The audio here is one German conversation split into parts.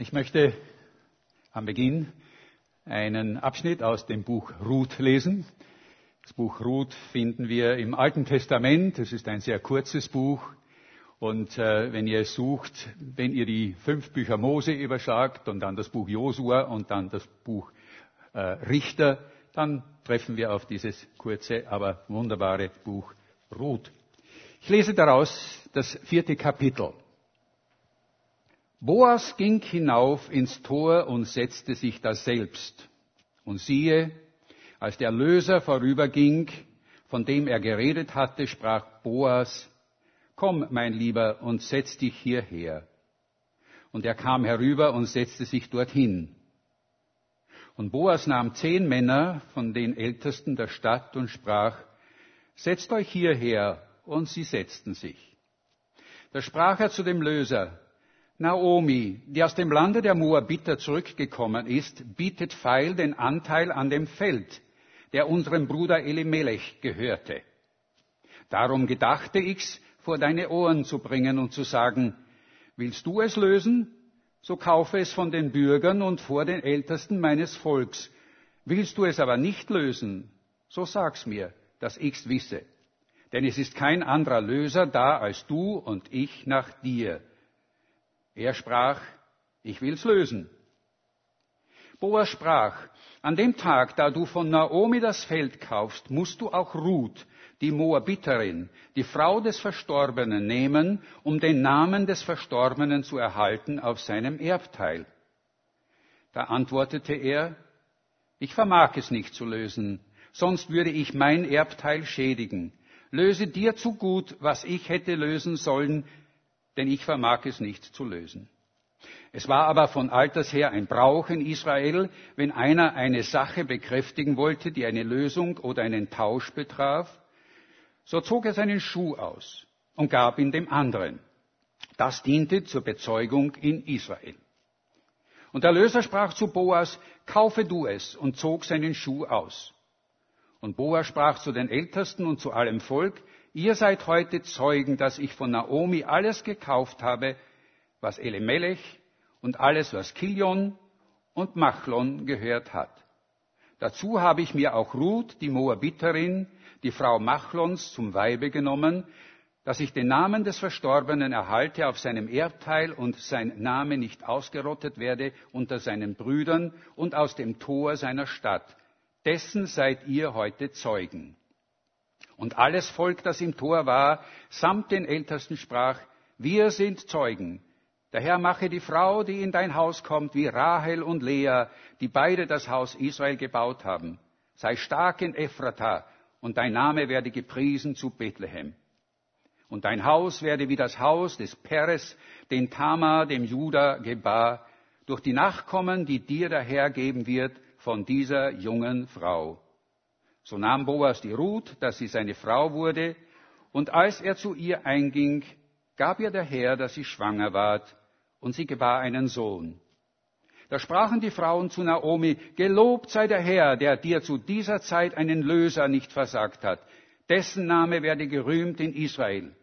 Ich möchte am Beginn einen Abschnitt aus dem Buch Ruth lesen. Das Buch Ruth finden wir im Alten Testament. Es ist ein sehr kurzes Buch. Und äh, wenn ihr es sucht, wenn ihr die fünf Bücher Mose überschlagt und dann das Buch Josua und dann das Buch äh, Richter, dann treffen wir auf dieses kurze, aber wunderbare Buch Ruth. Ich lese daraus das vierte Kapitel. Boas ging hinauf ins Tor und setzte sich da selbst. Und siehe, als der Löser vorüberging, von dem er geredet hatte, sprach Boas, Komm, mein Lieber, und setz dich hierher. Und er kam herüber und setzte sich dorthin. Und Boas nahm zehn Männer von den Ältesten der Stadt und sprach, Setzt euch hierher. Und sie setzten sich. Da sprach er zu dem Löser, Naomi, die aus dem Lande der Moabiter zurückgekommen ist, bietet feil den Anteil an dem Feld, der unserem Bruder Elimelech gehörte. Darum gedachte ich's, vor deine Ohren zu bringen und zu sagen, willst du es lösen? So kaufe es von den Bürgern und vor den Ältesten meines Volks. Willst du es aber nicht lösen? So sag's mir, dass ich's wisse. Denn es ist kein anderer Löser da als du und ich nach dir er sprach, ich will's lösen. Boas sprach, an dem Tag, da du von Naomi das Feld kaufst, musst du auch Ruth, die Moabiterin, die Frau des Verstorbenen, nehmen, um den Namen des Verstorbenen zu erhalten auf seinem Erbteil. Da antwortete er, ich vermag es nicht zu lösen, sonst würde ich mein Erbteil schädigen. Löse dir zu gut, was ich hätte lösen sollen, denn ich vermag es nicht zu lösen. Es war aber von alters her ein Brauch in Israel, wenn einer eine Sache bekräftigen wollte, die eine Lösung oder einen Tausch betraf, so zog er seinen Schuh aus und gab ihn dem anderen. Das diente zur Bezeugung in Israel. Und der Löser sprach zu Boas, kaufe du es, und zog seinen Schuh aus. Und Boas sprach zu den Ältesten und zu allem Volk, ihr seid heute Zeugen, dass ich von Naomi alles gekauft habe, was Elimelech und alles, was Kilion und Machlon gehört hat. Dazu habe ich mir auch Ruth, die Moabiterin, die Frau Machlons, zum Weibe genommen, dass ich den Namen des Verstorbenen erhalte auf seinem Erbteil und sein Name nicht ausgerottet werde unter seinen Brüdern und aus dem Tor seiner Stadt. Dessen seid ihr heute Zeugen. Und alles Volk, das im Tor war, samt den Ältesten sprach, wir sind Zeugen. Der Herr mache die Frau, die in dein Haus kommt, wie Rahel und Lea, die beide das Haus Israel gebaut haben. Sei stark in Ephrata, und dein Name werde gepriesen zu Bethlehem. Und dein Haus werde wie das Haus des Peres, den Tamar dem Juda gebar, durch die Nachkommen, die dir der Herr geben wird von dieser jungen Frau. So nahm Boas die Ruth, dass sie seine Frau wurde, und als er zu ihr einging, gab ihr der Herr, dass sie schwanger ward, und sie gebar einen Sohn. Da sprachen die Frauen zu Naomi, Gelobt sei der Herr, der dir zu dieser Zeit einen Löser nicht versagt hat. Dessen Name werde gerühmt in Israel.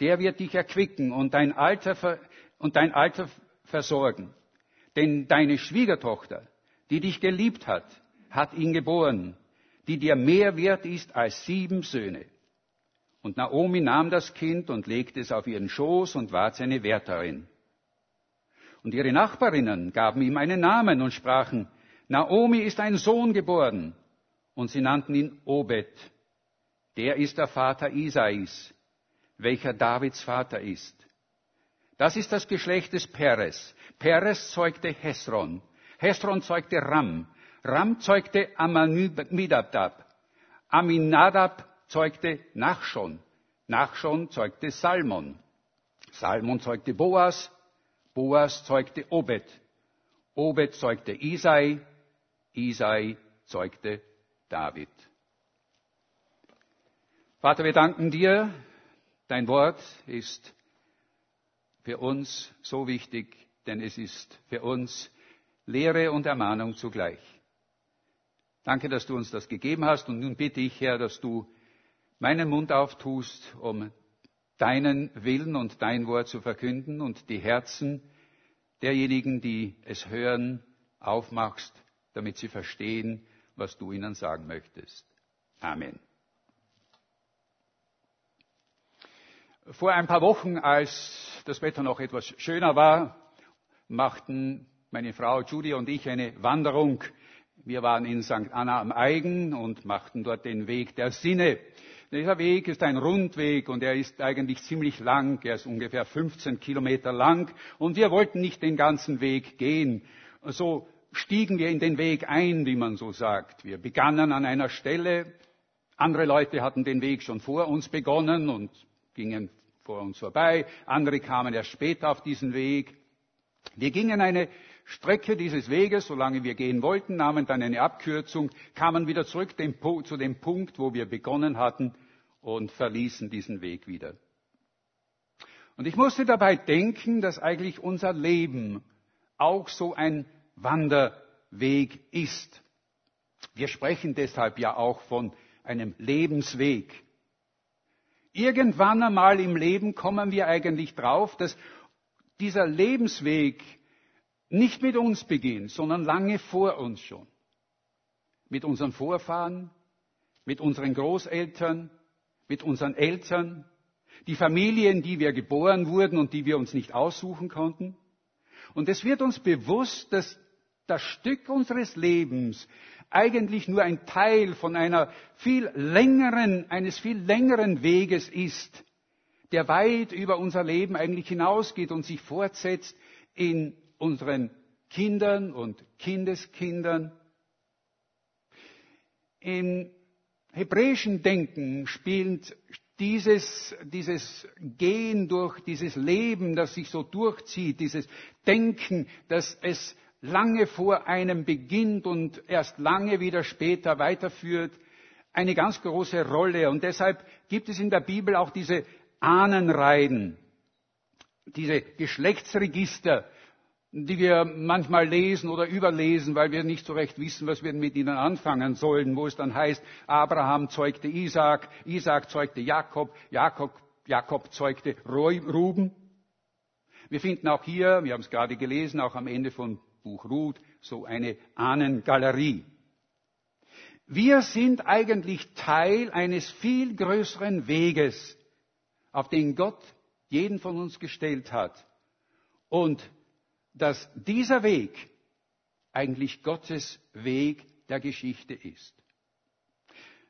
Der wird dich erquicken und dein Alter, und dein Alter versorgen. Denn deine Schwiegertochter, die dich geliebt hat, hat ihn geboren die dir mehr wert ist als sieben Söhne. Und Naomi nahm das Kind und legte es auf ihren Schoß und ward seine Wärterin. Und ihre Nachbarinnen gaben ihm einen Namen und sprachen, Naomi ist ein Sohn geboren. Und sie nannten ihn Obed. Der ist der Vater Isais, welcher Davids Vater ist. Das ist das Geschlecht des Peres. Peres zeugte Hesron. Hesron zeugte Ram. Ram zeugte Amminadab. Aminadab zeugte Nachschon. Nachschon zeugte Salmon. Salmon zeugte Boas. Boas zeugte Obed. Obed zeugte Isai. Isai zeugte David. Vater, wir danken dir. Dein Wort ist für uns so wichtig, denn es ist für uns Lehre und Ermahnung zugleich. Danke, dass du uns das gegeben hast. Und nun bitte ich, Herr, dass du meinen Mund auftust, um deinen Willen und dein Wort zu verkünden und die Herzen derjenigen, die es hören, aufmachst, damit sie verstehen, was du ihnen sagen möchtest. Amen. Vor ein paar Wochen, als das Wetter noch etwas schöner war, machten meine Frau Judy und ich eine Wanderung. Wir waren in St. Anna am Eigen und machten dort den Weg der Sinne. Dieser Weg ist ein Rundweg und er ist eigentlich ziemlich lang. Er ist ungefähr 15 Kilometer lang und wir wollten nicht den ganzen Weg gehen. So stiegen wir in den Weg ein, wie man so sagt. Wir begannen an einer Stelle. Andere Leute hatten den Weg schon vor uns begonnen und gingen vor uns vorbei. Andere kamen erst später auf diesen Weg. Wir gingen eine Strecke dieses Weges, solange wir gehen wollten, nahmen dann eine Abkürzung, kamen wieder zurück zu dem Punkt, wo wir begonnen hatten und verließen diesen Weg wieder. Und ich musste dabei denken, dass eigentlich unser Leben auch so ein Wanderweg ist. Wir sprechen deshalb ja auch von einem Lebensweg. Irgendwann einmal im Leben kommen wir eigentlich drauf, dass dieser Lebensweg nicht mit uns beginnt, sondern lange vor uns schon. Mit unseren Vorfahren, mit unseren Großeltern, mit unseren Eltern, die Familien, die wir geboren wurden und die wir uns nicht aussuchen konnten. Und es wird uns bewusst, dass das Stück unseres Lebens eigentlich nur ein Teil von einer viel längeren, eines viel längeren Weges ist, der weit über unser Leben eigentlich hinausgeht und sich fortsetzt in unseren Kindern und Kindeskindern. Im hebräischen Denken spielt dieses, dieses Gehen durch dieses Leben, das sich so durchzieht, dieses Denken, dass es lange vor einem beginnt und erst lange wieder später weiterführt, eine ganz große Rolle. Und deshalb gibt es in der Bibel auch diese Ahnenreihen, diese Geschlechtsregister, die wir manchmal lesen oder überlesen, weil wir nicht so recht wissen, was wir mit ihnen anfangen sollen, wo es dann heißt, Abraham zeugte Isaac, Isaac zeugte Jakob, Jakob, Jakob zeugte Ruben. Wir finden auch hier, wir haben es gerade gelesen, auch am Ende von Buch Ruth, so eine Ahnengalerie. Wir sind eigentlich Teil eines viel größeren Weges, auf den Gott jeden von uns gestellt hat. Und dass dieser Weg eigentlich Gottes Weg der Geschichte ist.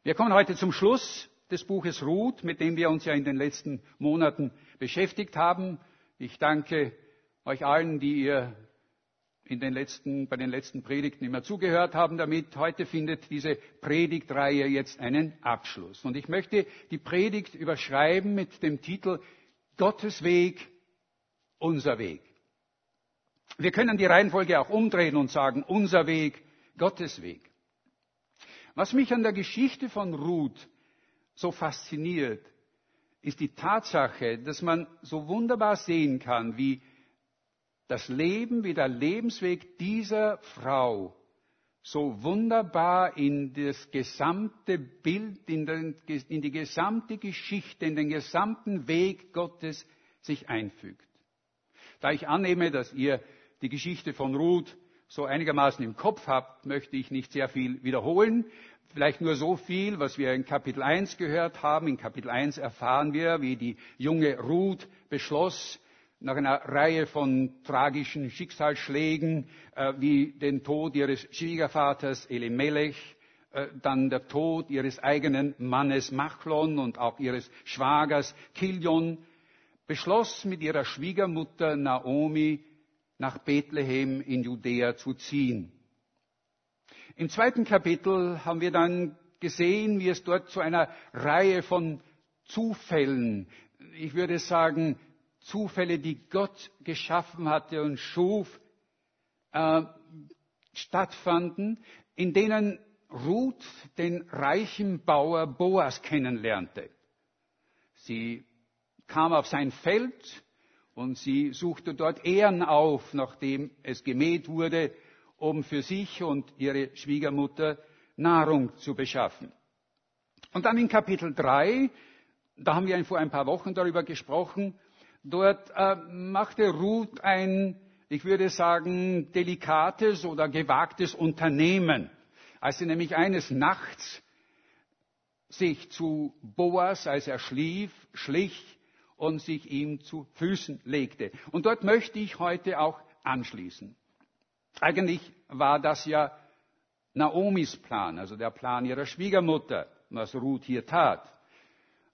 Wir kommen heute zum Schluss des Buches Ruth, mit dem wir uns ja in den letzten Monaten beschäftigt haben. Ich danke euch allen, die ihr in den letzten, bei den letzten Predigten immer zugehört haben damit. Heute findet diese Predigtreihe jetzt einen Abschluss. Und ich möchte die Predigt überschreiben mit dem Titel Gottes Weg, unser Weg. Wir können die Reihenfolge auch umdrehen und sagen, unser Weg, Gottes Weg. Was mich an der Geschichte von Ruth so fasziniert, ist die Tatsache, dass man so wunderbar sehen kann, wie das Leben, wie der Lebensweg dieser Frau so wunderbar in das gesamte Bild, in, den, in die gesamte Geschichte, in den gesamten Weg Gottes sich einfügt. Da ich annehme, dass ihr die Geschichte von Ruth so einigermaßen im Kopf habt, möchte ich nicht sehr viel wiederholen. Vielleicht nur so viel, was wir in Kapitel 1 gehört haben. In Kapitel 1 erfahren wir, wie die junge Ruth beschloss, nach einer Reihe von tragischen Schicksalsschlägen, äh, wie den Tod ihres Schwiegervaters Elimelech, äh, dann der Tod ihres eigenen Mannes Machlon und auch ihres Schwagers Kilion, beschloss mit ihrer Schwiegermutter Naomi nach Bethlehem in Judäa zu ziehen. Im zweiten Kapitel haben wir dann gesehen, wie es dort zu einer Reihe von Zufällen, ich würde sagen Zufälle, die Gott geschaffen hatte und schuf, äh, stattfanden, in denen Ruth den reichen Bauer Boas kennenlernte. Sie kam auf sein Feld und sie suchte dort Ehren auf, nachdem es gemäht wurde, um für sich und ihre Schwiegermutter Nahrung zu beschaffen. Und dann in Kapitel 3, da haben wir vor ein paar Wochen darüber gesprochen, dort äh, machte Ruth ein, ich würde sagen, delikates oder gewagtes Unternehmen, als sie nämlich eines Nachts sich zu Boas, als er schlief, schlich und sich ihm zu Füßen legte. Und dort möchte ich heute auch anschließen. Eigentlich war das ja Naomis Plan, also der Plan ihrer Schwiegermutter, was Ruth hier tat,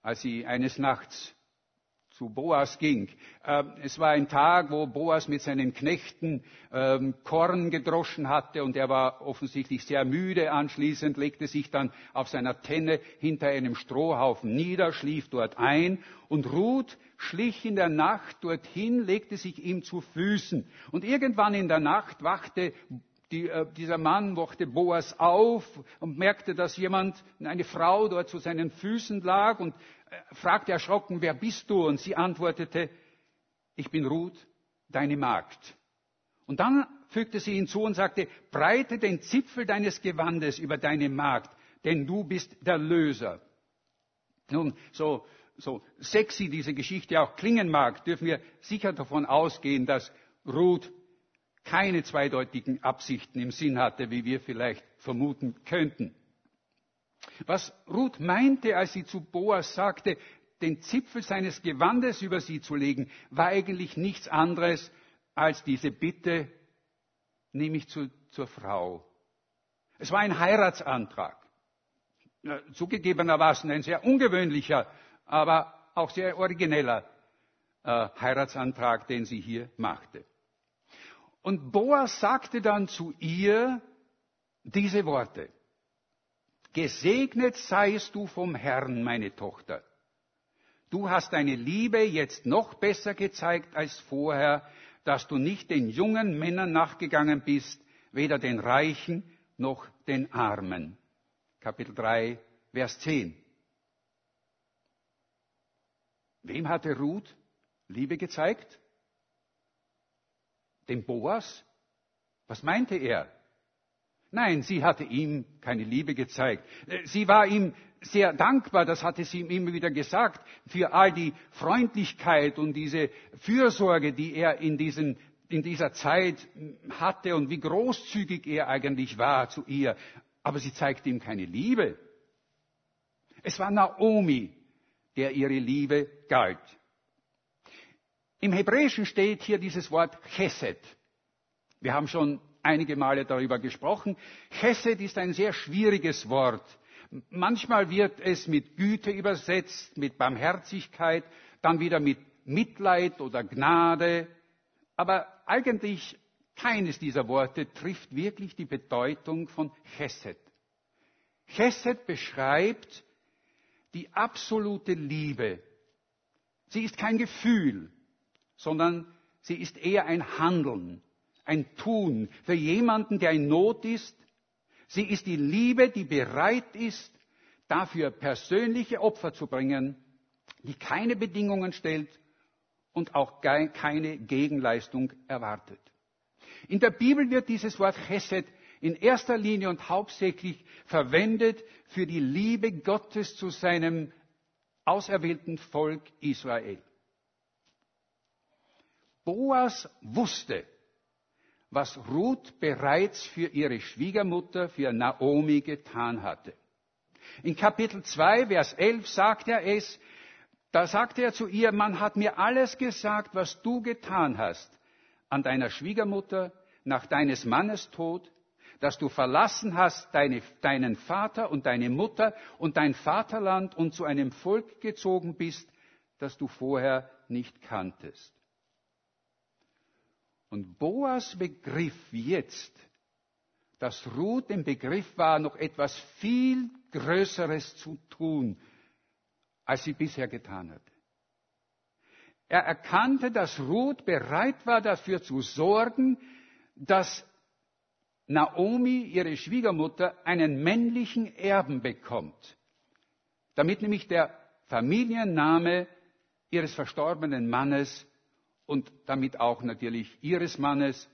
als sie eines Nachts zu Boas ging. Ähm, es war ein Tag, wo Boas mit seinen Knechten ähm, Korn gedroschen hatte und er war offensichtlich sehr müde. Anschließend legte sich dann auf seiner Tenne hinter einem Strohhaufen nieder, schlief dort ein und Ruth schlich in der Nacht dorthin, legte sich ihm zu Füßen. Und irgendwann in der Nacht wachte die, äh, dieser Mann wachte Boas auf und merkte, dass jemand, eine Frau dort zu seinen Füßen lag und äh, fragte erschrocken, wer bist du? Und sie antwortete, ich bin Ruth, deine Magd. Und dann fügte sie hinzu und sagte, breite den Zipfel deines Gewandes über deine Magd, denn du bist der Löser. Nun, so, so sexy diese Geschichte auch klingen mag, dürfen wir sicher davon ausgehen, dass Ruth keine zweideutigen Absichten im Sinn hatte, wie wir vielleicht vermuten könnten. Was Ruth meinte, als sie zu Boas sagte, den Zipfel seines Gewandes über sie zu legen, war eigentlich nichts anderes als diese Bitte, nehme ich zu, zur Frau. Es war ein Heiratsantrag. Zugegebenermaßen ein sehr ungewöhnlicher, aber auch sehr origineller äh, Heiratsantrag, den sie hier machte. Und Boas sagte dann zu ihr diese Worte. Gesegnet seist du vom Herrn, meine Tochter. Du hast deine Liebe jetzt noch besser gezeigt als vorher, dass du nicht den jungen Männern nachgegangen bist, weder den Reichen noch den Armen. Kapitel 3, Vers 10. Wem hatte Ruth Liebe gezeigt? Dem Boas? Was meinte er? Nein, sie hatte ihm keine Liebe gezeigt. Sie war ihm sehr dankbar, das hatte sie ihm immer wieder gesagt, für all die Freundlichkeit und diese Fürsorge, die er in, diesen, in dieser Zeit hatte und wie großzügig er eigentlich war zu ihr. Aber sie zeigte ihm keine Liebe. Es war Naomi, der ihre Liebe galt. Im Hebräischen steht hier dieses Wort Chesed. Wir haben schon einige Male darüber gesprochen. Chesed ist ein sehr schwieriges Wort. Manchmal wird es mit Güte übersetzt, mit Barmherzigkeit, dann wieder mit Mitleid oder Gnade. Aber eigentlich keines dieser Worte trifft wirklich die Bedeutung von Chesed. Chesed beschreibt die absolute Liebe. Sie ist kein Gefühl, sondern sie ist eher ein Handeln, ein Tun für jemanden, der in Not ist. Sie ist die Liebe, die bereit ist, dafür persönliche Opfer zu bringen, die keine Bedingungen stellt und auch keine Gegenleistung erwartet. In der Bibel wird dieses Wort Chesed in erster Linie und hauptsächlich verwendet für die Liebe Gottes zu seinem auserwählten Volk Israel. Boas wusste, was Ruth bereits für ihre Schwiegermutter, für Naomi getan hatte. In Kapitel 2, Vers 11 sagt er es, da sagte er zu ihr, man hat mir alles gesagt, was du getan hast an deiner Schwiegermutter nach deines Mannes Tod, dass du verlassen hast deine, deinen Vater und deine Mutter und dein Vaterland und zu einem Volk gezogen bist, das du vorher nicht kanntest. Und Boas begriff jetzt, dass Ruth im Begriff war, noch etwas viel Größeres zu tun, als sie bisher getan hatte. Er erkannte, dass Ruth bereit war, dafür zu sorgen, dass Naomi, ihre Schwiegermutter, einen männlichen Erben bekommt, damit nämlich der Familienname ihres verstorbenen Mannes und damit auch natürlich ihres Mannes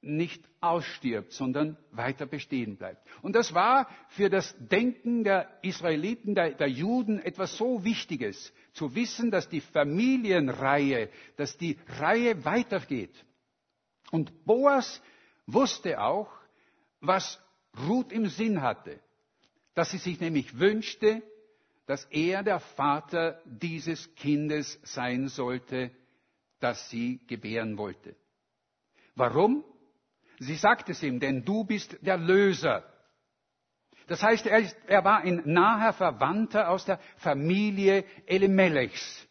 nicht ausstirbt, sondern weiter bestehen bleibt. Und das war für das Denken der Israeliten, der, der, Juden etwas so Wichtiges, zu wissen, dass die Familienreihe, dass die Reihe weitergeht. Und Boas wusste auch, was Ruth im Sinn hatte, dass sie sich nämlich wünschte, dass er der Vater dieses Kindes sein sollte, das sie gebären wollte. Warum? Sie sagte es ihm, denn du bist der Löser. Das heißt, er, ist, er war ein naher Verwandter aus der Familie Elimelechs.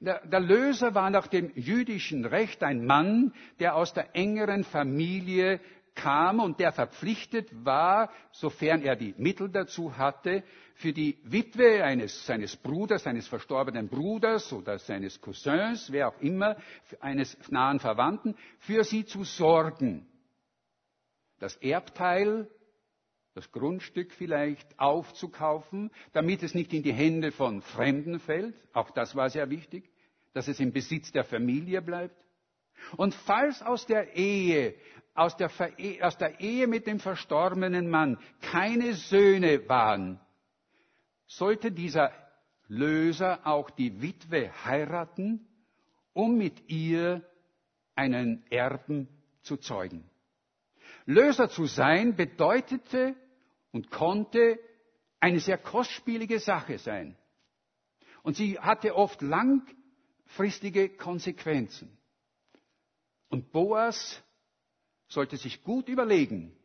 Der, der, Löser war nach dem jüdischen Recht ein Mann, der aus der engeren Familie kam und der verpflichtet war, sofern er die Mittel dazu hatte, für die Witwe eines, seines Bruders, seines verstorbenen Bruders oder seines Cousins, wer auch immer, eines nahen Verwandten, für sie zu sorgen. Das Erbteil, das Grundstück vielleicht aufzukaufen, damit es nicht in die Hände von Fremden fällt. Auch das war sehr wichtig, dass es im Besitz der Familie bleibt. Und falls aus der Ehe, aus der, aus der Ehe mit dem verstorbenen Mann keine Söhne waren, sollte dieser Löser auch die Witwe heiraten, um mit ihr einen Erben zu zeugen. Löser zu sein bedeutete und konnte eine sehr kostspielige Sache sein. Und sie hatte oft langfristige Konsequenzen. Und Boas sollte sich gut überlegen,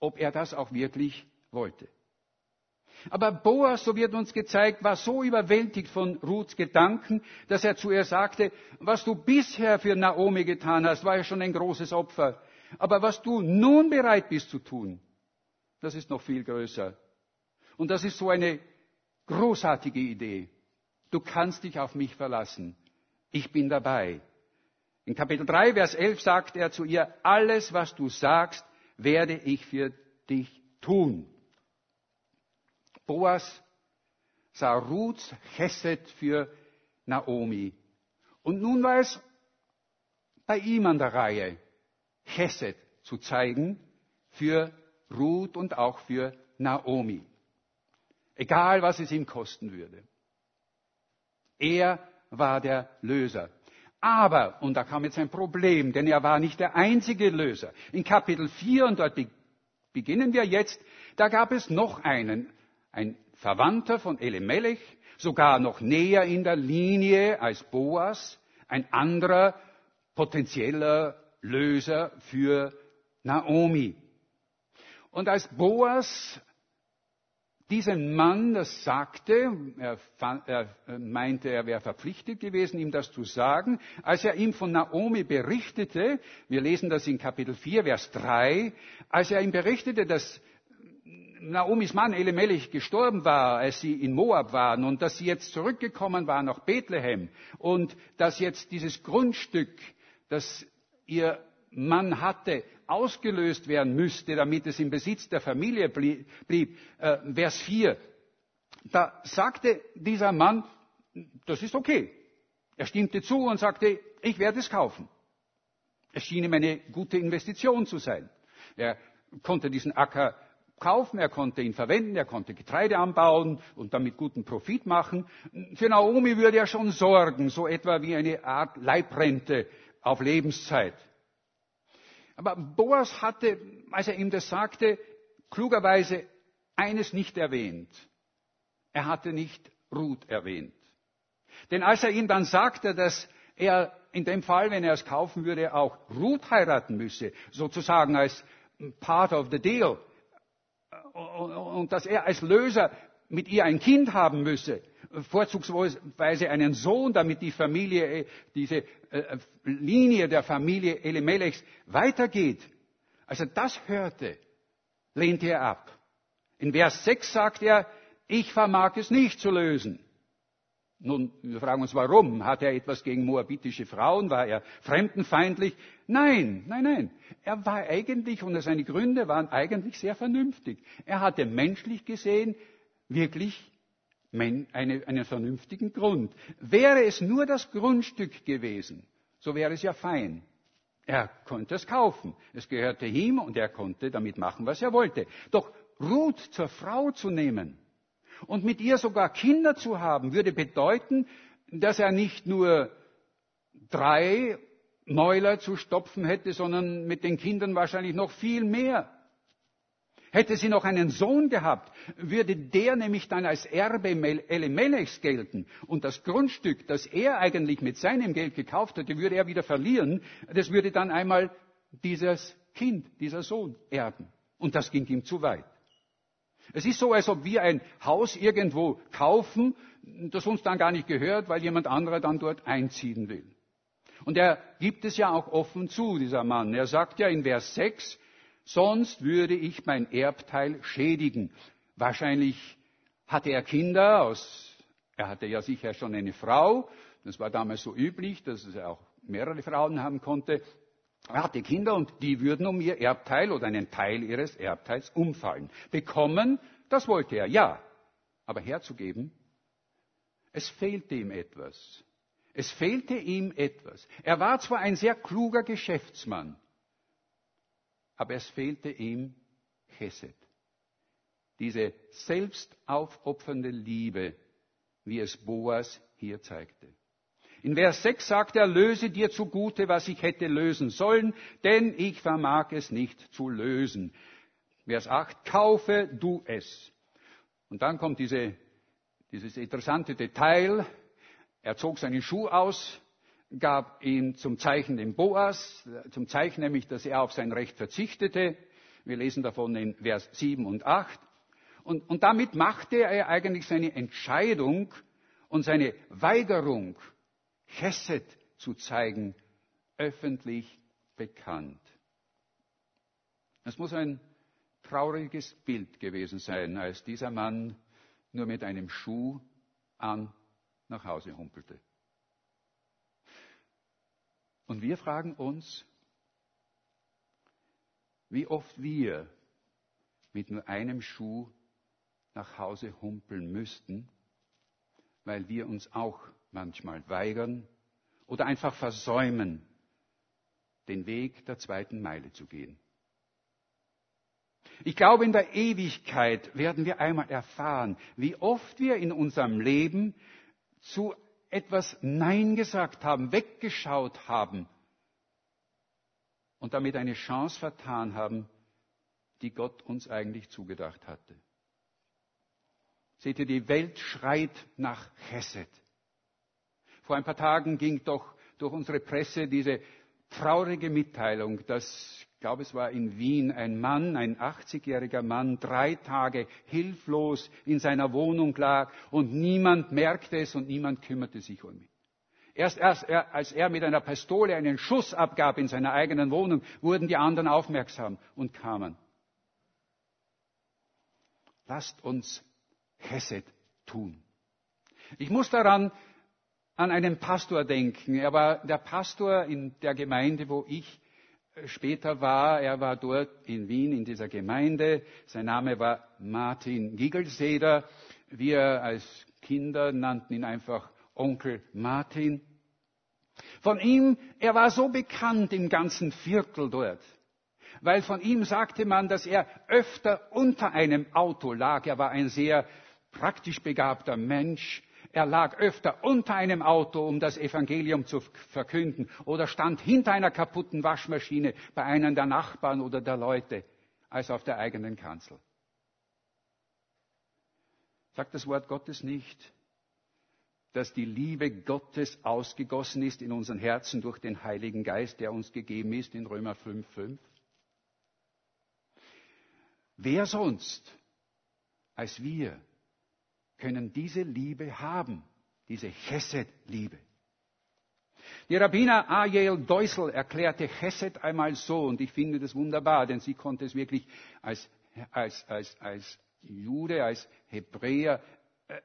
ob er das auch wirklich wollte. Aber Boas, so wird uns gezeigt, war so überwältigt von Ruths Gedanken, dass er zu ihr sagte, was du bisher für Naomi getan hast, war ja schon ein großes Opfer. Aber was du nun bereit bist zu tun, das ist noch viel größer. Und das ist so eine großartige Idee. Du kannst dich auf mich verlassen. Ich bin dabei. In Kapitel 3, Vers 11 sagt er zu ihr, alles, was du sagst, werde ich für dich tun. Boas sah Ruths Chesed für Naomi. Und nun war es bei ihm an der Reihe, Chesed zu zeigen für Ruth und auch für Naomi. Egal, was es ihm kosten würde. Er war der Löser. Aber, und da kam jetzt ein Problem, denn er war nicht der einzige Löser. In Kapitel 4, und dort beginnen wir jetzt, da gab es noch einen, ein Verwandter von Elimelech, sogar noch näher in der Linie als Boas, ein anderer potenzieller Löser für Naomi. Und als Boas diesen Mann das sagte, er, er, meinte, er wäre verpflichtet gewesen, ihm das zu sagen, als er ihm von Naomi berichtete, wir lesen das in Kapitel 4, Vers 3, als er ihm berichtete, dass Naomis Mann Elimelech gestorben war, als sie in Moab waren und dass sie jetzt zurückgekommen war nach Bethlehem und dass jetzt dieses Grundstück, das ihr Mann hatte, ausgelöst werden müsste, damit es im Besitz der Familie blieb. Äh, Vers 4. Da sagte dieser Mann, das ist okay. Er stimmte zu und sagte, ich werde es kaufen. Es schien ihm eine gute Investition zu sein. Er konnte diesen Acker kaufen, er konnte ihn verwenden, er konnte Getreide anbauen und damit guten Profit machen. Für Naomi würde er schon sorgen, so etwa wie eine Art Leibrente auf Lebenszeit. Aber Boas hatte, als er ihm das sagte, klugerweise eines nicht erwähnt. Er hatte nicht Ruth erwähnt. Denn als er ihm dann sagte, dass er in dem Fall, wenn er es kaufen würde, auch Ruth heiraten müsse, sozusagen als part of the deal, und dass er als Löser mit ihr ein Kind haben müsse, vorzugsweise einen Sohn, damit die Familie, diese äh, Linie der Familie Elimelechs weitergeht. Als er das hörte, lehnte er ab. In Vers 6 sagt er, ich vermag es nicht zu lösen. Nun, wir fragen uns, warum? Hat er etwas gegen moabitische Frauen? War er fremdenfeindlich? Nein, nein, nein. Er war eigentlich, und seine Gründe waren eigentlich sehr vernünftig. Er hatte menschlich gesehen wirklich einen, vernünftigen Grund. Wäre es nur das Grundstück gewesen, so wäre es ja fein. Er konnte es kaufen. Es gehörte ihm und er konnte damit machen, was er wollte. Doch Ruth zur Frau zu nehmen und mit ihr sogar Kinder zu haben, würde bedeuten, dass er nicht nur drei Mäuler zu stopfen hätte, sondern mit den Kindern wahrscheinlich noch viel mehr. Hätte sie noch einen Sohn gehabt, würde der nämlich dann als Erbe Elimelechs gelten. Und das Grundstück, das er eigentlich mit seinem Geld gekauft hatte, würde er wieder verlieren. Das würde dann einmal dieses Kind, dieser Sohn erben. Und das ging ihm zu weit. Es ist so, als ob wir ein Haus irgendwo kaufen, das uns dann gar nicht gehört, weil jemand anderer dann dort einziehen will. Und er gibt es ja auch offen zu, dieser Mann. Er sagt ja in Vers 6, sonst würde ich mein Erbteil schädigen. Wahrscheinlich hatte er Kinder aus, er hatte ja sicher schon eine Frau, das war damals so üblich, dass er auch mehrere Frauen haben konnte. Er hatte Kinder und die würden um ihr Erbteil oder einen Teil ihres Erbteils umfallen. Bekommen, das wollte er, ja. Aber herzugeben, es fehlte ihm etwas. Es fehlte ihm etwas. Er war zwar ein sehr kluger Geschäftsmann, aber es fehlte ihm Chesed. Diese selbstaufopfernde Liebe, wie es Boas hier zeigte. In Vers 6 sagt er, löse dir zugute, was ich hätte lösen sollen, denn ich vermag es nicht zu lösen. Vers 8, kaufe du es. Und dann kommt diese, dieses interessante Detail. Er zog seinen Schuh aus, gab ihn zum Zeichen dem Boas, zum Zeichen nämlich, dass er auf sein Recht verzichtete. Wir lesen davon in Vers 7 und 8. Und, und damit machte er eigentlich seine Entscheidung und seine Weigerung, Chesed zu zeigen, öffentlich bekannt. Es muss ein trauriges Bild gewesen sein, als dieser Mann nur mit einem Schuh an nach Hause humpelte. Und wir fragen uns, wie oft wir mit nur einem Schuh nach Hause humpeln müssten, weil wir uns auch manchmal weigern oder einfach versäumen, den Weg der zweiten Meile zu gehen. Ich glaube, in der Ewigkeit werden wir einmal erfahren, wie oft wir in unserem Leben zu etwas Nein gesagt haben, weggeschaut haben und damit eine Chance vertan haben, die Gott uns eigentlich zugedacht hatte. Seht ihr, die Welt schreit nach Chesed. Vor ein paar Tagen ging doch durch unsere Presse diese traurige Mitteilung, dass, ich glaube es war in Wien, ein Mann, ein 80-jähriger Mann, drei Tage hilflos in seiner Wohnung lag und niemand merkte es und niemand kümmerte sich um ihn. Erst, erst als er mit einer Pistole einen Schuss abgab in seiner eigenen Wohnung, wurden die anderen aufmerksam und kamen. Lasst uns Chesed tun. Ich muss daran an einen Pastor denken. Er war der Pastor in der Gemeinde, wo ich später war. Er war dort in Wien in dieser Gemeinde. Sein Name war Martin Giegelseder. Wir als Kinder nannten ihn einfach Onkel Martin. Von ihm, er war so bekannt im ganzen Viertel dort, weil von ihm sagte man, dass er öfter unter einem Auto lag. Er war ein sehr praktisch begabter Mensch. Er lag öfter unter einem Auto, um das Evangelium zu verkünden, oder stand hinter einer kaputten Waschmaschine bei einem der Nachbarn oder der Leute, als auf der eigenen Kanzel. Sagt das Wort Gottes nicht, dass die Liebe Gottes ausgegossen ist in unseren Herzen durch den Heiligen Geist, der uns gegeben ist in Römer 5,5? Wer sonst als wir können diese Liebe haben, diese Chesed-Liebe. Die Rabbiner Ariel Deusel erklärte Chesed einmal so, und ich finde das wunderbar, denn sie konnte es wirklich als, als, als, als Jude, als Hebräer äh,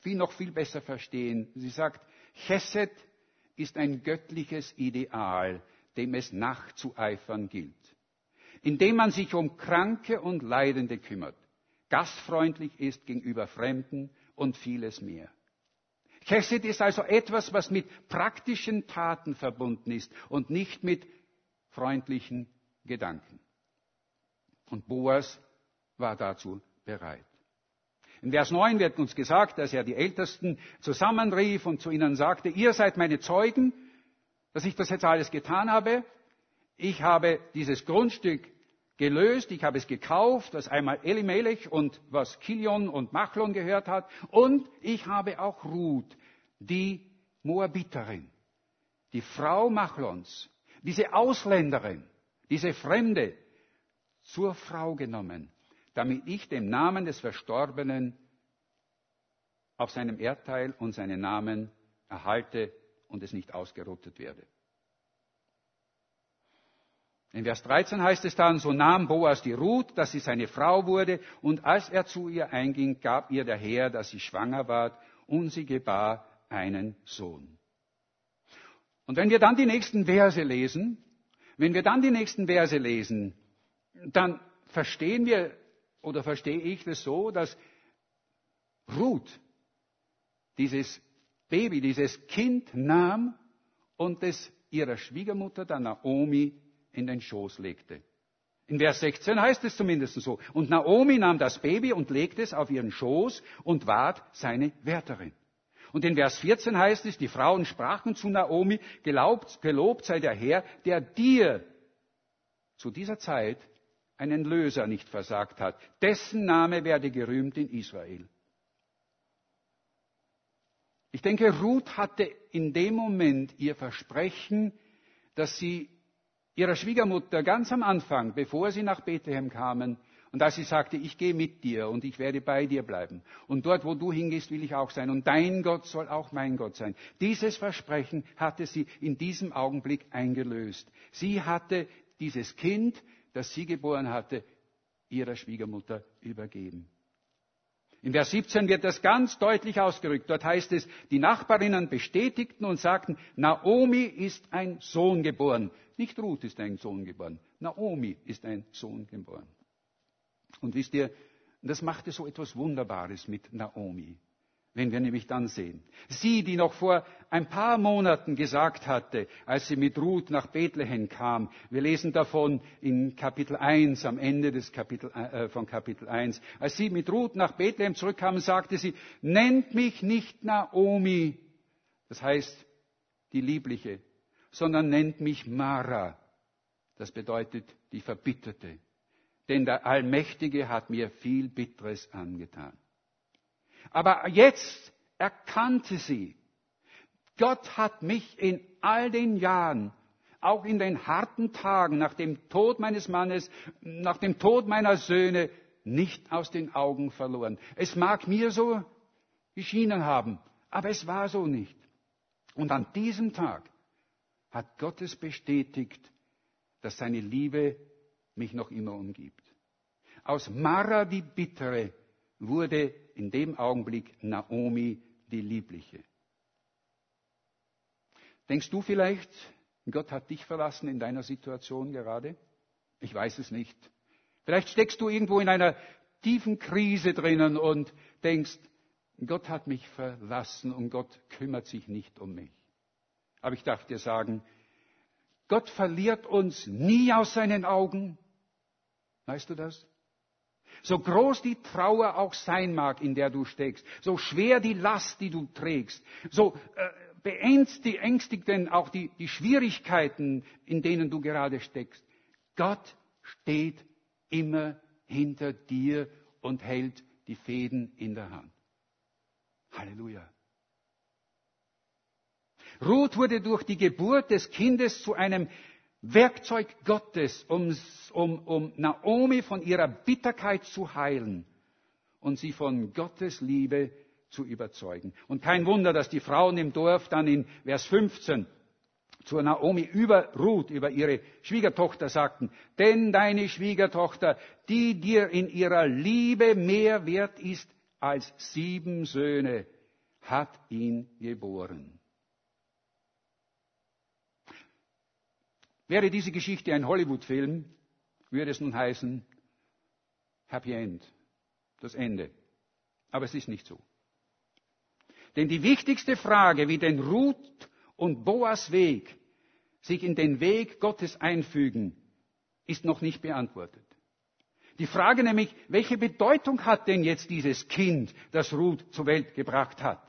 viel, noch viel besser verstehen. Sie sagt, Chesed ist ein göttliches Ideal, dem es nachzueifern gilt, indem man sich um Kranke und Leidende kümmert gastfreundlich ist gegenüber Fremden und vieles mehr. Chesed ist also etwas, was mit praktischen Taten verbunden ist und nicht mit freundlichen Gedanken. Und Boas war dazu bereit. In Vers 9 wird uns gesagt, dass er die Ältesten zusammenrief und zu ihnen sagte, ihr seid meine Zeugen. dass ich das jetzt alles getan habe. Ich habe dieses Grundstück gelöst, ich habe es gekauft, was einmal Elimelech und was Kilion und Machlon gehört hat. Und ich habe auch Ruth, die Moabiterin, die Frau Machlons, diese Ausländerin, diese Fremde, zur Frau genommen, damit ich den Namen des Verstorbenen auf seinem Erdteil und seinen Namen erhalte und es nicht ausgerottet werde. In Vers 13 heißt es dann, so nahm Boas die Ruth, dass sie seine Frau wurde, und als er zu ihr einging, gab ihr der Herr, dass sie schwanger ward, und sie gebar einen Sohn. Und wenn wir dann die nächsten Verse lesen, wenn wir dann die nächsten Verse lesen, dann verstehen wir oder verstehe ich das so, dass Ruth dieses Baby, dieses Kind nahm und es ihrer Schwiegermutter, der Naomi, in den Schoß legte. In Vers 16 heißt es zumindest so. Und Naomi nahm das Baby und legte es auf ihren Schoß und ward seine Wärterin. Und in Vers 14 heißt es, die Frauen sprachen zu Naomi, gelobt, gelobt sei der Herr, der dir zu dieser Zeit einen Löser nicht versagt hat. Dessen Name werde gerühmt in Israel. Ich denke, Ruth hatte in dem Moment ihr Versprechen, dass sie ihrer Schwiegermutter ganz am Anfang, bevor sie nach Bethlehem kamen, und als sie sagte, ich gehe mit dir und ich werde bei dir bleiben. Und dort, wo du hingehst, will ich auch sein. Und dein Gott soll auch mein Gott sein. Dieses Versprechen hatte sie in diesem Augenblick eingelöst. Sie hatte dieses Kind, das sie geboren hatte, ihrer Schwiegermutter übergeben. In Vers 17 wird das ganz deutlich ausgerückt. Dort heißt es, die Nachbarinnen bestätigten und sagten, Naomi ist ein Sohn geboren. Nicht Ruth ist ein Sohn geboren. Naomi ist ein Sohn geboren. Und wisst ihr, das machte so etwas Wunderbares mit Naomi wenn wir nämlich dann sehen. Sie, die noch vor ein paar Monaten gesagt hatte, als sie mit Ruth nach Bethlehem kam, wir lesen davon in Kapitel 1, am Ende des Kapitel, äh, von Kapitel 1, als sie mit Ruth nach Bethlehem zurückkam, sagte sie, nennt mich nicht Naomi, das heißt die Liebliche, sondern nennt mich Mara, das bedeutet die Verbitterte, denn der Allmächtige hat mir viel Bitteres angetan. Aber jetzt erkannte sie, Gott hat mich in all den Jahren, auch in den harten Tagen nach dem Tod meines Mannes, nach dem Tod meiner Söhne, nicht aus den Augen verloren. Es mag mir so geschienen haben, aber es war so nicht. Und an diesem Tag hat Gott es bestätigt, dass seine Liebe mich noch immer umgibt. Aus Mara die Bittere wurde in dem Augenblick Naomi die Liebliche. Denkst du vielleicht, Gott hat dich verlassen in deiner Situation gerade? Ich weiß es nicht. Vielleicht steckst du irgendwo in einer tiefen Krise drinnen und denkst, Gott hat mich verlassen und Gott kümmert sich nicht um mich. Aber ich darf dir sagen, Gott verliert uns nie aus seinen Augen. Weißt du das? So groß die Trauer auch sein mag, in der du steckst, so schwer die Last, die du trägst, so äh, beängstigt denn auch die, die Schwierigkeiten, in denen du gerade steckst. Gott steht immer hinter dir und hält die Fäden in der Hand. Halleluja. Ruth wurde durch die Geburt des Kindes zu einem Werkzeug Gottes, um, um, um Naomi von ihrer Bitterkeit zu heilen und sie von Gottes Liebe zu überzeugen. Und kein Wunder, dass die Frauen im Dorf dann in Vers 15 zur Naomi über Ruth, über ihre Schwiegertochter sagten, denn deine Schwiegertochter, die dir in ihrer Liebe mehr wert ist als sieben Söhne, hat ihn geboren. Wäre diese Geschichte ein Hollywood-Film, würde es nun heißen, Happy End, das Ende. Aber es ist nicht so. Denn die wichtigste Frage, wie denn Ruth und Boas Weg sich in den Weg Gottes einfügen, ist noch nicht beantwortet. Die Frage nämlich, welche Bedeutung hat denn jetzt dieses Kind, das Ruth zur Welt gebracht hat?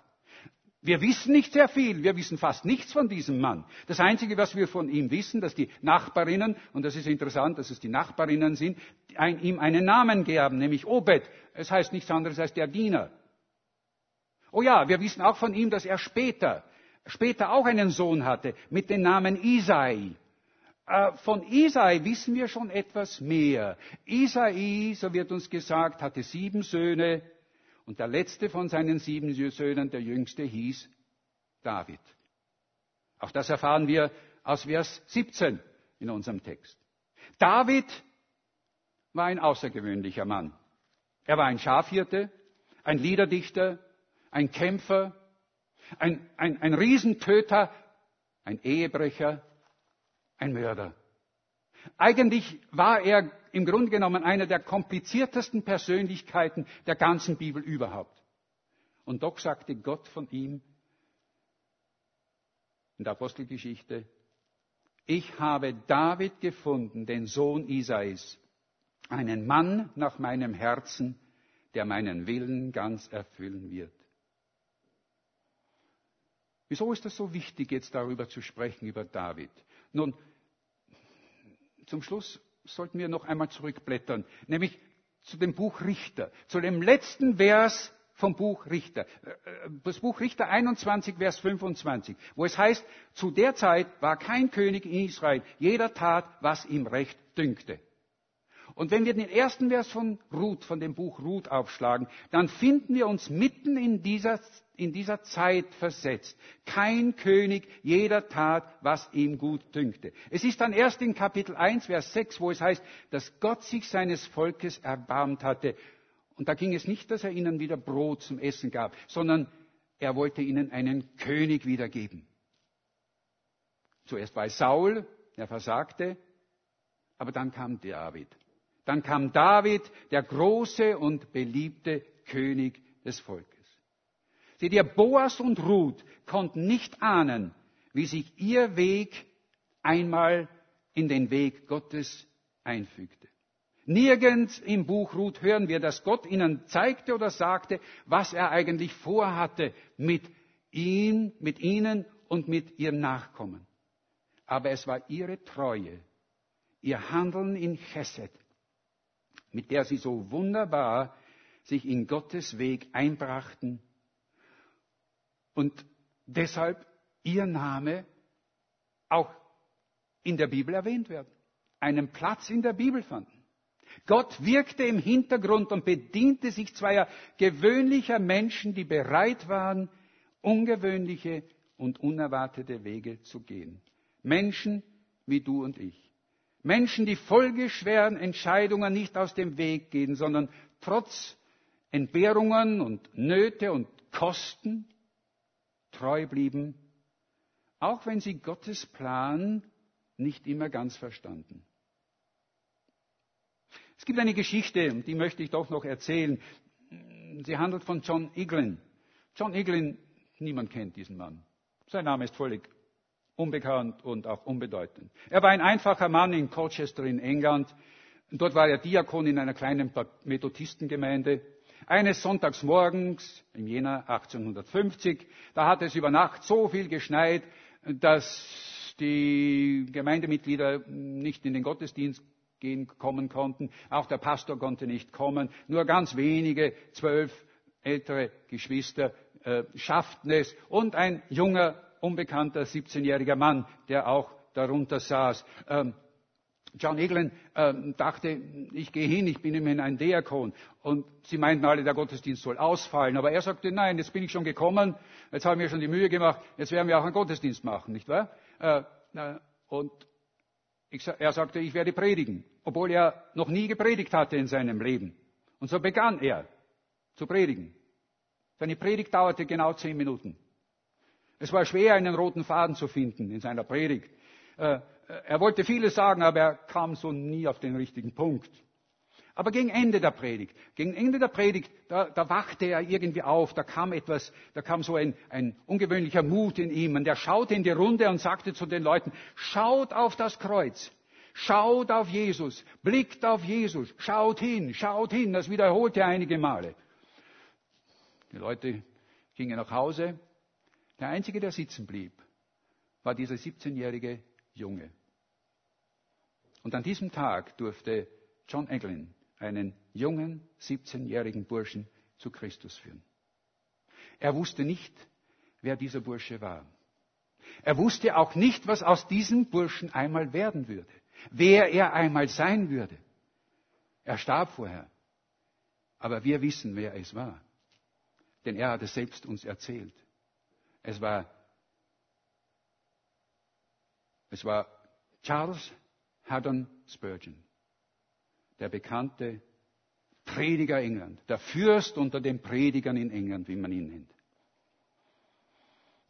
Wir wissen nicht sehr viel, wir wissen fast nichts von diesem Mann. Das Einzige, was wir von ihm wissen, dass die Nachbarinnen, und das ist interessant, dass es die Nachbarinnen sind, ein, ihm einen Namen gaben, nämlich Obed. Es heißt nichts anderes als der Diener. Oh ja, wir wissen auch von ihm, dass er später, später auch einen Sohn hatte mit dem Namen Isai. Äh, von Isai wissen wir schon etwas mehr. Isai, so wird uns gesagt, hatte sieben Söhne und der letzte von seinen sieben Söhnen, der jüngste, hieß David. Auch das erfahren wir aus Vers 17 in unserem Text. David war ein außergewöhnlicher Mann. Er war ein Schafhirte, ein Liederdichter, ein Kämpfer, ein, ein, ein Riesentöter, ein Ehebrecher, ein Mörder. Eigentlich war er im Grunde genommen einer der kompliziertesten Persönlichkeiten der ganzen Bibel überhaupt. Und doch sagte Gott von ihm in der Apostelgeschichte, ich habe David gefunden, den Sohn Isais, einen Mann nach meinem Herzen, der meinen Willen ganz erfüllen wird. Wieso ist das so wichtig, jetzt darüber zu sprechen, über David? Nun, zum Schluss sollten wir noch einmal zurückblättern, nämlich zu dem Buch Richter, zu dem letzten Vers vom Buch Richter. Äh, äh, das Buch Richter 21, Vers 25, wo es heißt, zu der Zeit war kein König in Israel, jeder tat, was ihm recht dünkte. Und wenn wir den ersten Vers von Ruth, von dem Buch Ruth aufschlagen, dann finden wir uns mitten in dieser, in dieser Zeit versetzt. Kein König, jeder tat, was ihm gut dünkte. Es ist dann erst in Kapitel 1, Vers 6, wo es heißt, dass Gott sich seines Volkes erbarmt hatte. Und da ging es nicht, dass er ihnen wieder Brot zum Essen gab, sondern er wollte ihnen einen König wiedergeben. Zuerst war es Saul, er versagte, aber dann kam David. Dann kam David, der große und beliebte König des Volkes. Seht ihr, Boas und Ruth konnten nicht ahnen, wie sich ihr Weg einmal in den Weg Gottes einfügte. Nirgends im Buch Ruth hören wir, dass Gott ihnen zeigte oder sagte, was er eigentlich vorhatte mit ihnen, mit ihnen und mit ihrem Nachkommen. Aber es war ihre Treue, ihr Handeln in Chesed, mit der sie so wunderbar sich in Gottes Weg einbrachten und deshalb ihr Name auch in der Bibel erwähnt werden, einen Platz in der Bibel fanden. Gott wirkte im Hintergrund und bediente sich zweier gewöhnlicher Menschen, die bereit waren, ungewöhnliche und unerwartete Wege zu gehen. Menschen wie du und ich. Menschen, die folgeschweren Entscheidungen nicht aus dem Weg gehen, sondern trotz Entbehrungen und Nöte und Kosten treu blieben, auch wenn sie Gottes Plan nicht immer ganz verstanden. Es gibt eine Geschichte, die möchte ich doch noch erzählen. Sie handelt von John Eglin. John Eglin, niemand kennt diesen Mann. Sein Name ist völlig unbekannt und auch unbedeutend. Er war ein einfacher Mann in Colchester in England. Dort war er Diakon in einer kleinen Methodistengemeinde. Eines Sonntagsmorgens im Jänner 1850, da hat es über Nacht so viel geschneit, dass die Gemeindemitglieder nicht in den Gottesdienst gehen kommen konnten. Auch der Pastor konnte nicht kommen. Nur ganz wenige, zwölf ältere Geschwister äh, schafften es und ein junger unbekannter 17-jähriger Mann, der auch darunter saß. Ähm, John Eglin ähm, dachte, ich gehe hin, ich bin immerhin ein Diakon. Und sie meinten alle, der Gottesdienst soll ausfallen. Aber er sagte, nein, jetzt bin ich schon gekommen, jetzt haben wir schon die Mühe gemacht, jetzt werden wir auch einen Gottesdienst machen, nicht wahr? Äh, und ich, er sagte, ich werde predigen, obwohl er noch nie gepredigt hatte in seinem Leben. Und so begann er zu predigen. Seine Predigt dauerte genau zehn Minuten. Es war schwer, einen roten Faden zu finden in seiner Predigt. Äh, er wollte vieles sagen, aber er kam so nie auf den richtigen Punkt. Aber gegen Ende der Predigt, gegen Ende der Predigt, da, da wachte er irgendwie auf, da kam etwas, da kam so ein, ein ungewöhnlicher Mut in ihm und er schaute in die Runde und sagte zu den Leuten, schaut auf das Kreuz, schaut auf Jesus, blickt auf Jesus, schaut hin, schaut hin, das wiederholte er einige Male. Die Leute gingen nach Hause Der einzige, der sitzen blieb, war dieser 17-jährige Junge. Und an diesem Tag durfte John Eglin einen jungen 17-jährigen Burschen zu Christus führen. Er wusste nicht, wer dieser Bursche war. Er wusste auch nicht, was aus diesem Burschen einmal werden würde, wer er einmal sein würde. Er starb vorher. Aber wir wissen, wer es war. Denn er hat es selbst uns erzählt. Es war, es war Charles Haddon Spurgeon, der bekannte Prediger England, der Fürst unter den Predigern in England, wie man ihn nennt.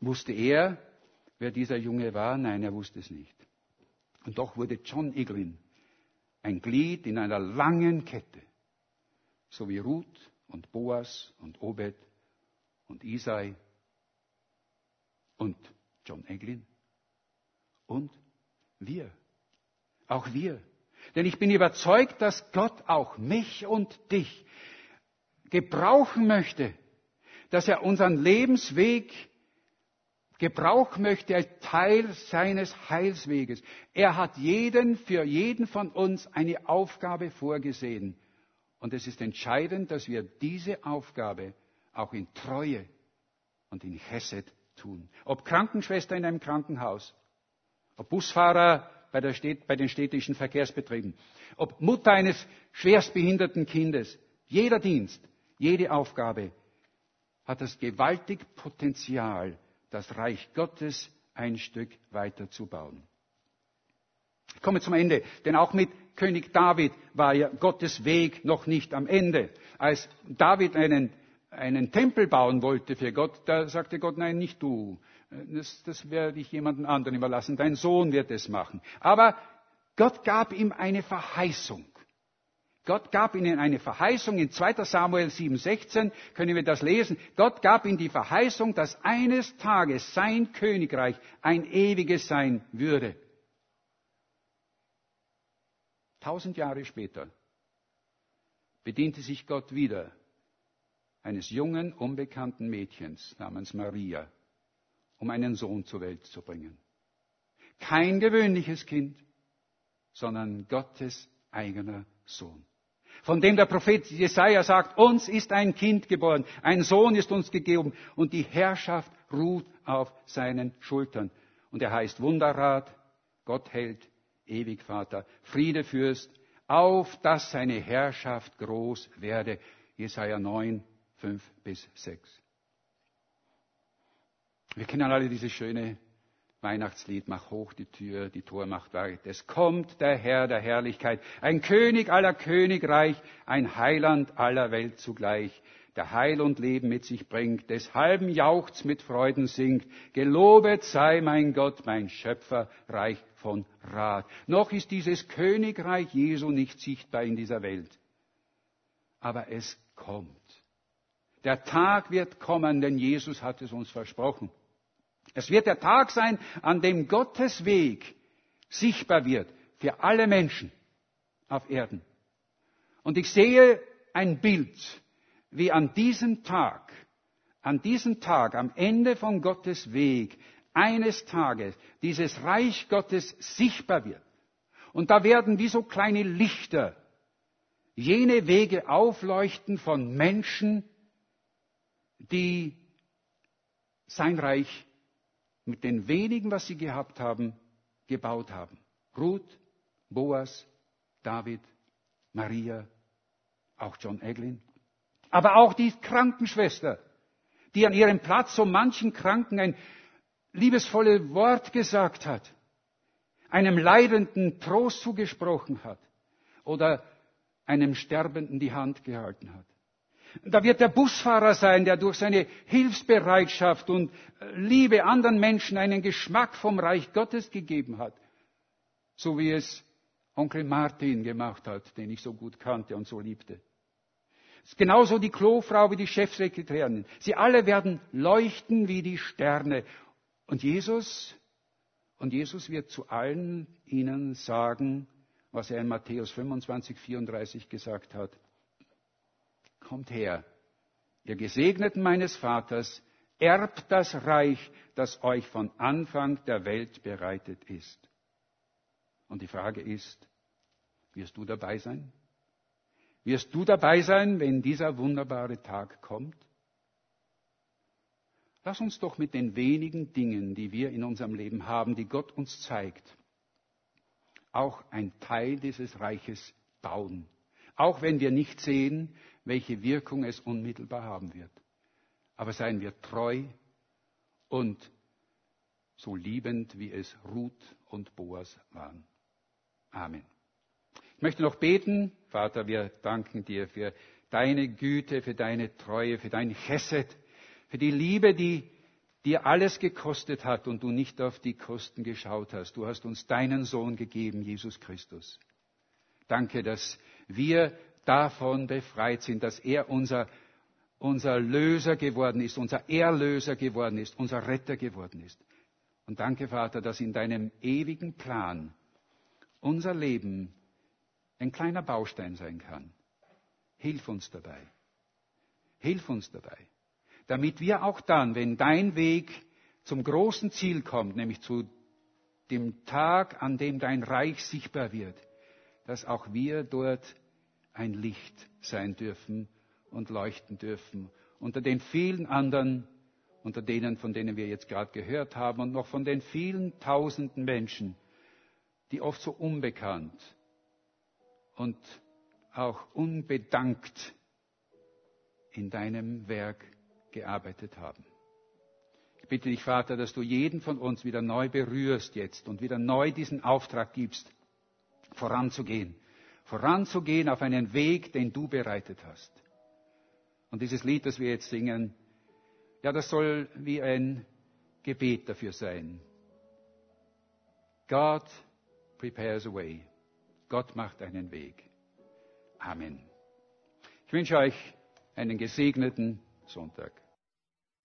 Wusste er, wer dieser Junge war? Nein, er wusste es nicht. Und doch wurde John Eglin ein Glied in einer langen Kette, so wie Ruth und Boas und Obed und Isai und John Eglin und wir, auch wir. Denn ich bin überzeugt, dass Gott auch mich und dich gebrauchen möchte, dass er unseren Lebensweg gebrauchen möchte als Teil seines Heilsweges. Er hat jeden, für jeden von uns eine Aufgabe vorgesehen. Und es ist entscheidend, dass wir diese Aufgabe auch in Treue und in Chesed tun. Ob Krankenschwester in einem Krankenhaus, ob Busfahrer bei, bei den städtischen Verkehrsbetrieben, ob Mutter eines schwerstbehinderten Kindes, jeder Dienst, jede Aufgabe hat das gewaltig Potenzial, das Reich Gottes ein Stück weiterzubauen. Ich komme zum Ende, denn auch mit König David war ja Gottes Weg noch nicht am Ende. Als David einen, einen Tempel bauen wollte für Gott, da sagte Gott, nein, nicht du. Das, das werde ich jemandem anderen überlassen. Dein Sohn wird es machen. Aber Gott gab ihm eine Verheißung. Gott gab ihnen eine Verheißung. In 2 Samuel 7,16 können wir das lesen. Gott gab ihnen die Verheißung, dass eines Tages sein Königreich ein ewiges sein würde. Tausend Jahre später bediente sich Gott wieder eines jungen, unbekannten Mädchens namens Maria, um einen Sohn zur Welt zu bringen. Kein gewöhnliches Kind, sondern Gottes eigener Sohn von dem der Prophet Jesaja sagt, uns ist ein Kind geboren, ein Sohn ist uns gegeben und die Herrschaft ruht auf seinen Schultern. Und er heißt Wunderrat, Gott hält, ewig Vater, Friedefürst, auf dass seine Herrschaft groß werde. Jesaja 9, 5 bis 6. Wir kennen alle diese schöne Weihnachtslied, mach hoch die Tür, die Tor macht weit. Es kommt der Herr der Herrlichkeit, ein König aller Königreich, ein Heiland aller Welt zugleich, der Heil und Leben mit sich bringt, deshalben jauchzt mit Freuden singt, gelobet sei mein Gott, mein Schöpfer, reich von Rat. Noch ist dieses Königreich Jesu nicht sichtbar in dieser Welt, aber es kommt. Der Tag wird kommen, denn Jesus hat es uns versprochen. Es wird der Tag sein, an dem Gottes Weg sichtbar wird für alle Menschen auf Erden. Und ich sehe ein Bild, wie an diesem Tag, an diesem Tag, am Ende von Gottes Weg, eines Tages dieses Reich Gottes sichtbar wird. Und da werden wie so kleine Lichter jene Wege aufleuchten von Menschen, die sein Reich mit den wenigen, was sie gehabt haben, gebaut haben. Ruth, Boas, David, Maria, auch John Eglin. Aber auch die Krankenschwester, die an ihrem Platz so manchen Kranken ein liebesvolles Wort gesagt hat, einem Leidenden Trost zugesprochen hat oder einem Sterbenden die Hand gehalten hat. Da wird der Busfahrer sein, der durch seine Hilfsbereitschaft und Liebe anderen Menschen einen Geschmack vom Reich Gottes gegeben hat. So wie es Onkel Martin gemacht hat, den ich so gut kannte und so liebte. Genauso die Klofrau wie die Chefsekretärin. Sie alle werden leuchten wie die Sterne. Und Jesus, und Jesus wird zu allen ihnen sagen, was er in Matthäus 25, 34 gesagt hat. Kommt her, ihr Gesegneten meines Vaters, Erbt das Reich, das euch von Anfang der Welt bereitet ist. Und die Frage ist, wirst du dabei sein? Wirst du dabei sein, wenn dieser wunderbare Tag kommt? Lass uns doch mit den wenigen Dingen, die wir in unserem Leben haben, die Gott uns zeigt, auch ein Teil dieses Reiches bauen. Auch wenn wir nicht sehen, welche Wirkung es unmittelbar haben wird. Aber seien wir treu und so liebend, wie es Ruth und Boas waren. Amen. Ich möchte noch beten. Vater, wir danken dir für deine Güte, für deine Treue, für dein Chesed, für die Liebe, die dir alles gekostet hat und du nicht auf die Kosten geschaut hast. Du hast uns deinen Sohn gegeben, Jesus Christus. Danke, dass wir davon befreit sind, dass er unser, unser Löser geworden ist, unser Erlöser geworden ist, unser Retter geworden ist. Und danke, Vater, dass in deinem ewigen Plan unser Leben ein kleiner Baustein sein kann. Hilf uns dabei. Hilf uns dabei. Damit wir auch dann, wenn dein Weg zum großen Ziel kommt, nämlich zu dem Tag, an dem dein Reich sichtbar wird, dass auch wir dort ein Licht sein dürfen und leuchten dürfen. Unter den vielen anderen, unter denen, von denen wir jetzt gerade gehört haben und noch von den vielen tausenden Menschen, die oft so unbekannt und auch unbedankt in deinem Werk gearbeitet haben. Ich bitte dich, Vater, dass du jeden von uns wieder neu berührst jetzt und wieder neu diesen Auftrag gibst, voranzugehen. Voranzugehen auf einen Weg, den du bereitet hast. Und dieses Lied, das wir jetzt singen, ja, das soll wie ein Gebet dafür sein. God prepares a way. Gott macht einen Weg. Amen. Ich wünsche euch einen gesegneten Sonntag.